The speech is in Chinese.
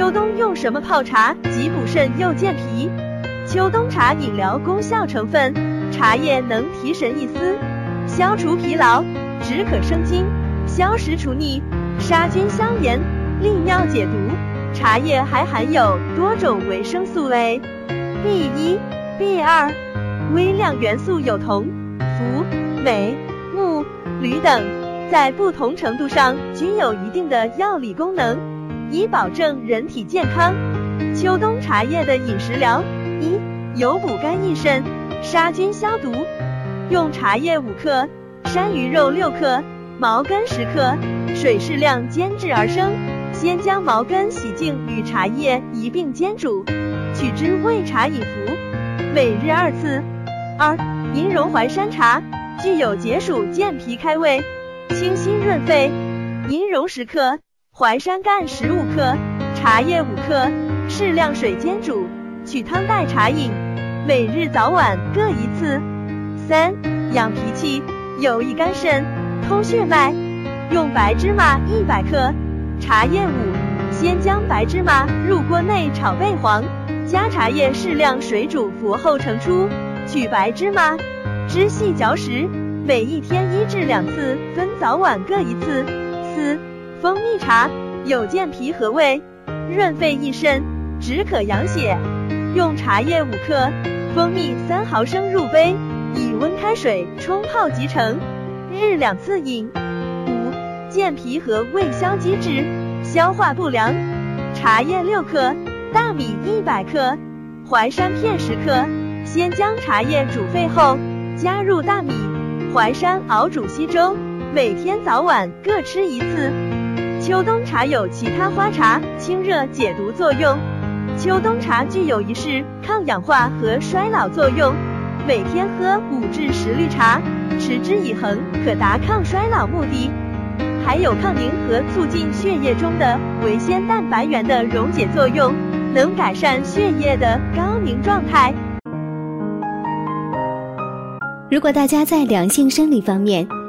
秋冬用什么泡茶既补肾又健脾？秋冬茶饮料功效成分：茶叶能提神益思，消除疲劳，止渴生津，消食除腻，杀菌消炎，利尿解毒。茶叶还含有多种维生素 A、B 一、B 二，微量元素有铜、氟、镁、钼、铝等，在不同程度上均有一定的药理功能。以保证人体健康。秋冬茶叶的饮食疗：一、有补肝益肾、杀菌消毒。用茶叶五克、山萸肉六克、毛根十克，水适量煎制而生。先将毛根洗净，与茶叶一并煎煮，取汁喂茶饮服，每日二次。二、银绒淮山茶具有解暑健脾开胃、清心润肺。银绒十克。淮山干十五克，茶叶五克，适量水煎煮，取汤代茶饮，每日早晚各一次。三、养脾气，有益肝肾，通血脉。用白芝麻一百克，茶叶五。先将白芝麻入锅内炒焙黄，加茶叶适量水煮服后盛出，取白芝麻汁细嚼食，每一天一至两次，分早晚各一次。四。蜂蜜茶有健脾和胃、润肺益肾、止渴养血。用茶叶五克，蜂蜜三毫升入杯，以温开水冲泡即成，日两次饮。五、健脾和胃消积滞、消化不良。茶叶六克，大米一百克，淮山片十克。先将茶叶煮沸后，加入大米、淮山熬煮稀粥，每天早晚各吃一次。秋冬茶有其他花茶清热解毒作用。秋冬茶具有一式抗氧化和衰老作用，每天喝五至十绿茶，持之以恒，可达抗衰老目的。还有抗凝和促进血液中的维鲜蛋白原的溶解作用，能改善血液的高凝状态。如果大家在两性生理方面